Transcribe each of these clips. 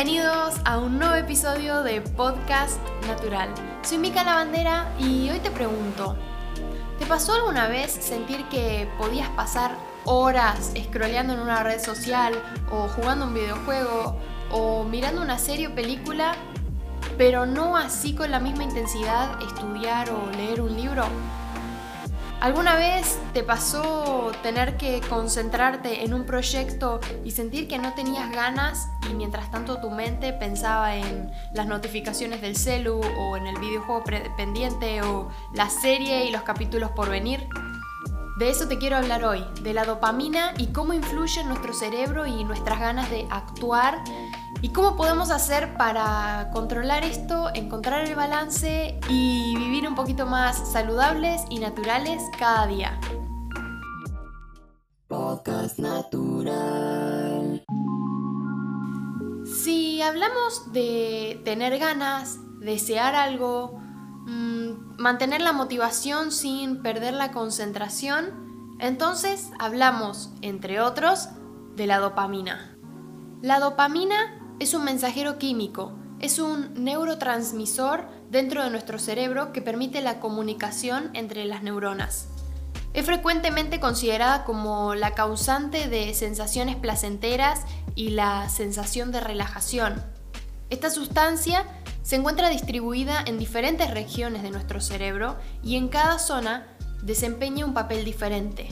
Bienvenidos a un nuevo episodio de Podcast Natural. Soy Mica Lavandera y hoy te pregunto, ¿te pasó alguna vez sentir que podías pasar horas scrolleando en una red social o jugando un videojuego o mirando una serie o película, pero no así con la misma intensidad estudiar o leer un libro? ¿Alguna vez te pasó tener que concentrarte en un proyecto y sentir que no tenías ganas y mientras tanto tu mente pensaba en las notificaciones del celu o en el videojuego pendiente o la serie y los capítulos por venir? De eso te quiero hablar hoy, de la dopamina y cómo influye en nuestro cerebro y nuestras ganas de actuar y cómo podemos hacer para controlar esto, encontrar el balance y vivir un poquito más saludables y naturales cada día. Podcast natural. Si hablamos de tener ganas, desear algo, Mm, mantener la motivación sin perder la concentración, entonces hablamos, entre otros, de la dopamina. La dopamina es un mensajero químico, es un neurotransmisor dentro de nuestro cerebro que permite la comunicación entre las neuronas. Es frecuentemente considerada como la causante de sensaciones placenteras y la sensación de relajación. Esta sustancia se encuentra distribuida en diferentes regiones de nuestro cerebro y en cada zona desempeña un papel diferente.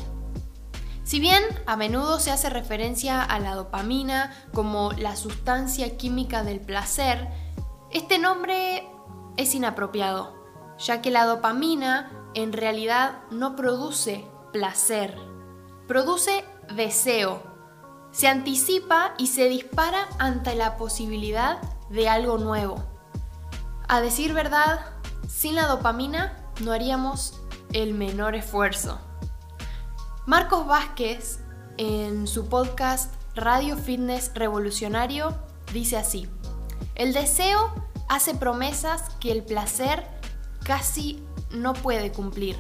Si bien a menudo se hace referencia a la dopamina como la sustancia química del placer, este nombre es inapropiado, ya que la dopamina en realidad no produce placer, produce deseo, se anticipa y se dispara ante la posibilidad de algo nuevo. A decir verdad, sin la dopamina no haríamos el menor esfuerzo. Marcos Vázquez, en su podcast Radio Fitness Revolucionario, dice así, el deseo hace promesas que el placer casi no puede cumplir.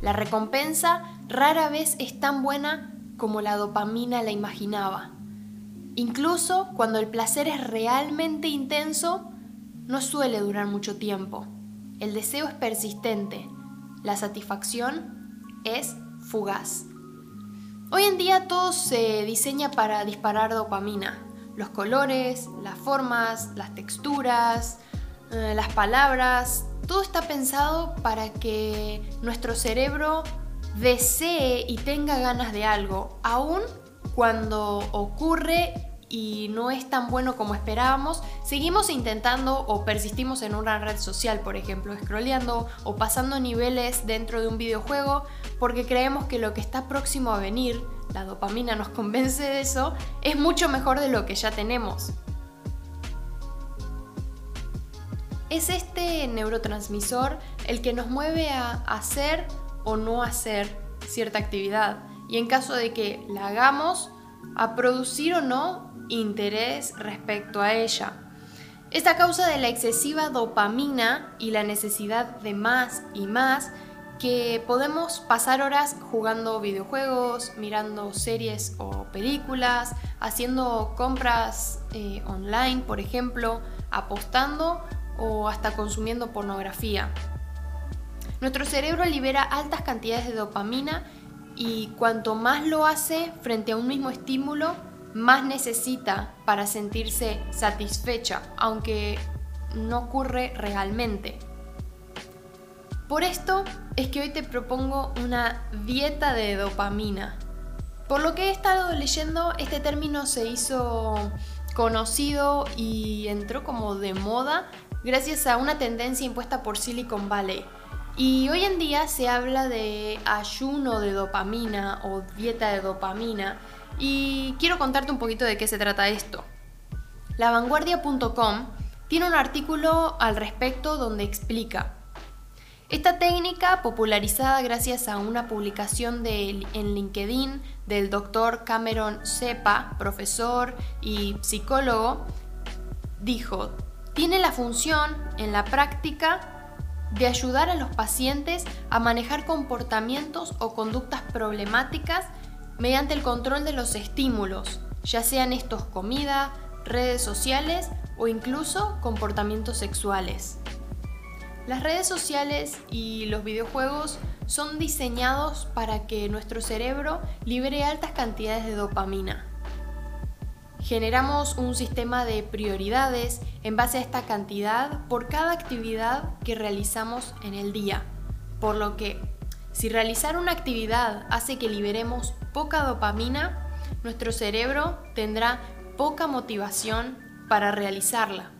La recompensa rara vez es tan buena como la dopamina la imaginaba. Incluso cuando el placer es realmente intenso, no suele durar mucho tiempo. El deseo es persistente. La satisfacción es fugaz. Hoy en día todo se diseña para disparar dopamina. Los colores, las formas, las texturas, eh, las palabras, todo está pensado para que nuestro cerebro desee y tenga ganas de algo, aun cuando ocurre y no es tan bueno como esperábamos, seguimos intentando o persistimos en una red social, por ejemplo, scrolleando o pasando niveles dentro de un videojuego porque creemos que lo que está próximo a venir, la dopamina nos convence de eso, es mucho mejor de lo que ya tenemos. Es este neurotransmisor el que nos mueve a hacer o no hacer cierta actividad y en caso de que la hagamos, a producir o no interés respecto a ella. Esta causa de la excesiva dopamina y la necesidad de más y más que podemos pasar horas jugando videojuegos, mirando series o películas, haciendo compras eh, online, por ejemplo, apostando o hasta consumiendo pornografía. Nuestro cerebro libera altas cantidades de dopamina y cuanto más lo hace frente a un mismo estímulo, más necesita para sentirse satisfecha, aunque no ocurre realmente. Por esto es que hoy te propongo una dieta de dopamina. Por lo que he estado leyendo, este término se hizo conocido y entró como de moda gracias a una tendencia impuesta por Silicon Valley. Y hoy en día se habla de ayuno de dopamina o dieta de dopamina y quiero contarte un poquito de qué se trata esto. Lavanguardia.com tiene un artículo al respecto donde explica esta técnica, popularizada gracias a una publicación en LinkedIn del doctor Cameron Sepa, profesor y psicólogo, dijo, tiene la función en la práctica de ayudar a los pacientes a manejar comportamientos o conductas problemáticas mediante el control de los estímulos, ya sean estos comida, redes sociales o incluso comportamientos sexuales. Las redes sociales y los videojuegos son diseñados para que nuestro cerebro libere altas cantidades de dopamina. Generamos un sistema de prioridades en base a esta cantidad por cada actividad que realizamos en el día, por lo que si realizar una actividad hace que liberemos poca dopamina, nuestro cerebro tendrá poca motivación para realizarla.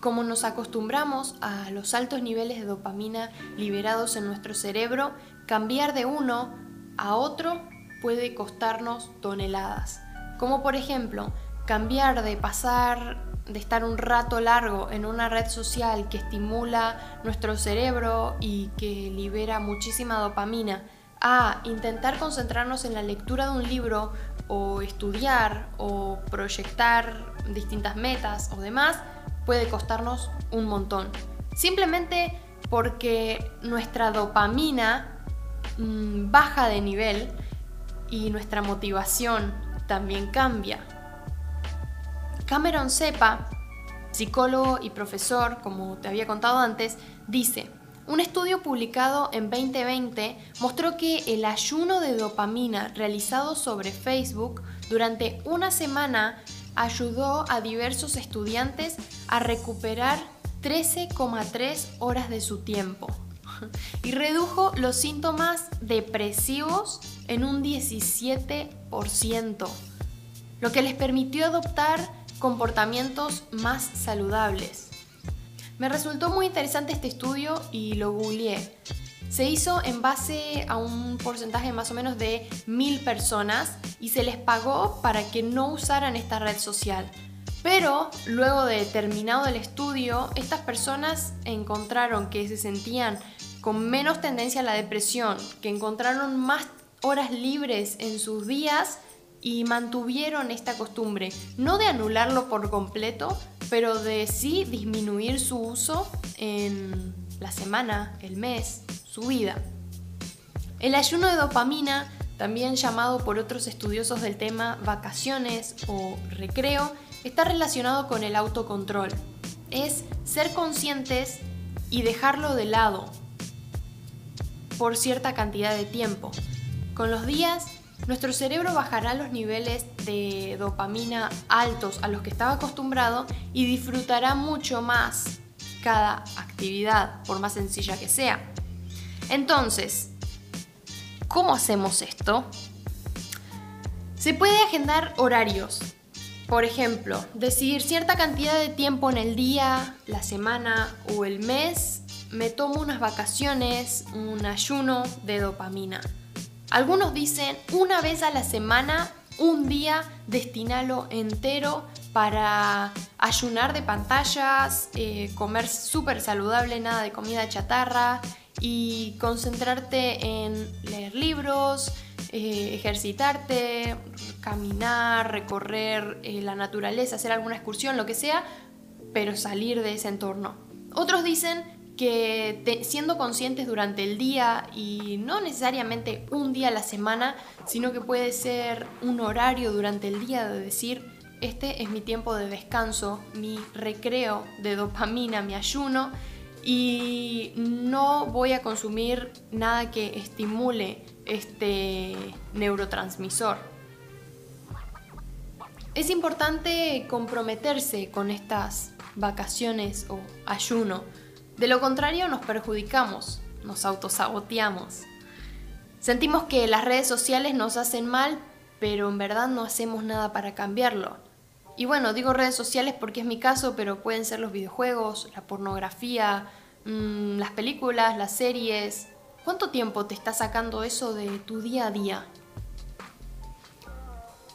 Como nos acostumbramos a los altos niveles de dopamina liberados en nuestro cerebro, cambiar de uno a otro puede costarnos toneladas. Como por ejemplo, cambiar de pasar de estar un rato largo en una red social que estimula nuestro cerebro y que libera muchísima dopamina a intentar concentrarnos en la lectura de un libro o estudiar o proyectar distintas metas o demás, puede costarnos un montón. Simplemente porque nuestra dopamina mm, baja de nivel y nuestra motivación también cambia. Cameron Sepa, psicólogo y profesor, como te había contado antes, dice, un estudio publicado en 2020 mostró que el ayuno de dopamina realizado sobre Facebook durante una semana ayudó a diversos estudiantes a recuperar 13,3 horas de su tiempo y redujo los síntomas depresivos en un 17%, lo que les permitió adoptar comportamientos más saludables. Me resultó muy interesante este estudio y lo googleé. Se hizo en base a un porcentaje más o menos de mil personas y se les pagó para que no usaran esta red social. Pero luego de terminado el estudio, estas personas encontraron que se sentían con menos tendencia a la depresión, que encontraron más horas libres en sus días y mantuvieron esta costumbre, no de anularlo por completo, pero de sí disminuir su uso en la semana, el mes, su vida. El ayuno de dopamina, también llamado por otros estudiosos del tema vacaciones o recreo, está relacionado con el autocontrol. Es ser conscientes y dejarlo de lado por cierta cantidad de tiempo. Con los días, nuestro cerebro bajará los niveles de dopamina altos a los que estaba acostumbrado y disfrutará mucho más cada actividad, por más sencilla que sea. Entonces, ¿cómo hacemos esto? Se puede agendar horarios. Por ejemplo, decidir cierta cantidad de tiempo en el día, la semana o el mes, me tomo unas vacaciones, un ayuno de dopamina. Algunos dicen una vez a la semana, un día, destinalo entero para ayunar de pantallas, eh, comer súper saludable, nada de comida chatarra y concentrarte en leer libros, eh, ejercitarte, caminar, recorrer eh, la naturaleza, hacer alguna excursión, lo que sea, pero salir de ese entorno. Otros dicen que siendo conscientes durante el día y no necesariamente un día a la semana, sino que puede ser un horario durante el día de decir, este es mi tiempo de descanso, mi recreo de dopamina, mi ayuno y no voy a consumir nada que estimule este neurotransmisor. Es importante comprometerse con estas vacaciones o ayuno. De lo contrario nos perjudicamos, nos autosaboteamos. Sentimos que las redes sociales nos hacen mal, pero en verdad no hacemos nada para cambiarlo. Y bueno, digo redes sociales porque es mi caso, pero pueden ser los videojuegos, la pornografía, mm, las películas, las series. ¿Cuánto tiempo te está sacando eso de tu día a día?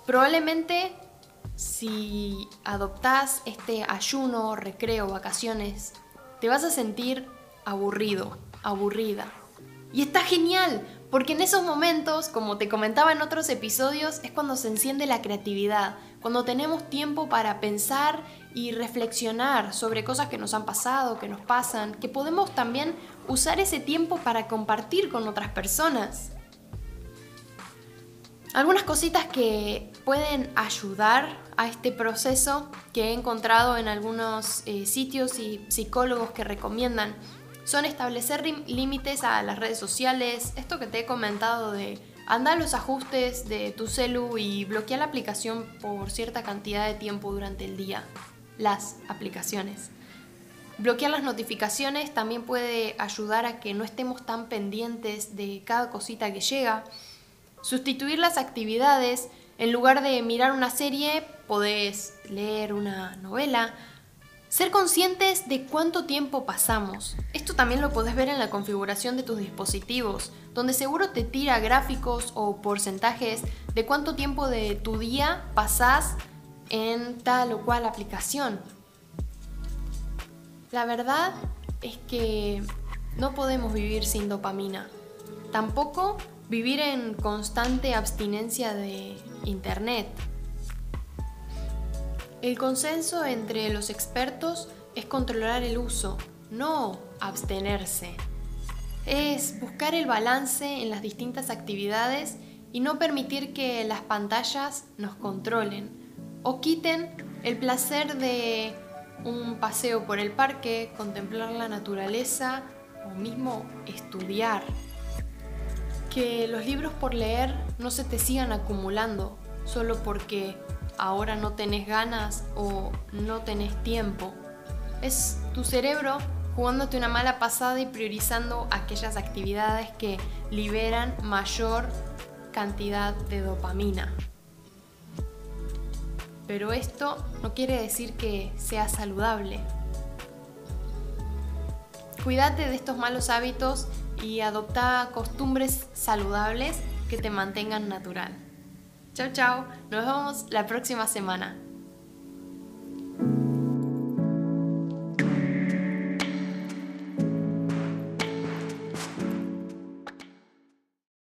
Probablemente si adoptás este ayuno, recreo, vacaciones, te vas a sentir aburrido, aburrida. Y está genial, porque en esos momentos, como te comentaba en otros episodios, es cuando se enciende la creatividad, cuando tenemos tiempo para pensar y reflexionar sobre cosas que nos han pasado, que nos pasan, que podemos también usar ese tiempo para compartir con otras personas. Algunas cositas que pueden ayudar a este proceso que he encontrado en algunos eh, sitios y psicólogos que recomiendan son establecer límites a las redes sociales, esto que te he comentado de andar los ajustes de tu celu y bloquear la aplicación por cierta cantidad de tiempo durante el día, las aplicaciones. Bloquear las notificaciones también puede ayudar a que no estemos tan pendientes de cada cosita que llega. Sustituir las actividades, en lugar de mirar una serie, podés leer una novela ser conscientes de cuánto tiempo pasamos. Esto también lo podés ver en la configuración de tus dispositivos, donde seguro te tira gráficos o porcentajes de cuánto tiempo de tu día pasás en tal o cual aplicación. La verdad es que no podemos vivir sin dopamina. Tampoco vivir en constante abstinencia de Internet. El consenso entre los expertos es controlar el uso, no abstenerse. Es buscar el balance en las distintas actividades y no permitir que las pantallas nos controlen o quiten el placer de un paseo por el parque, contemplar la naturaleza o mismo estudiar. Que los libros por leer no se te sigan acumulando solo porque ahora no tenés ganas o no tenés tiempo. Es tu cerebro jugándote una mala pasada y priorizando aquellas actividades que liberan mayor cantidad de dopamina. Pero esto no quiere decir que sea saludable. Cuídate de estos malos hábitos y adopta costumbres saludables que te mantengan natural. Chao, chao. Nos vemos la próxima semana.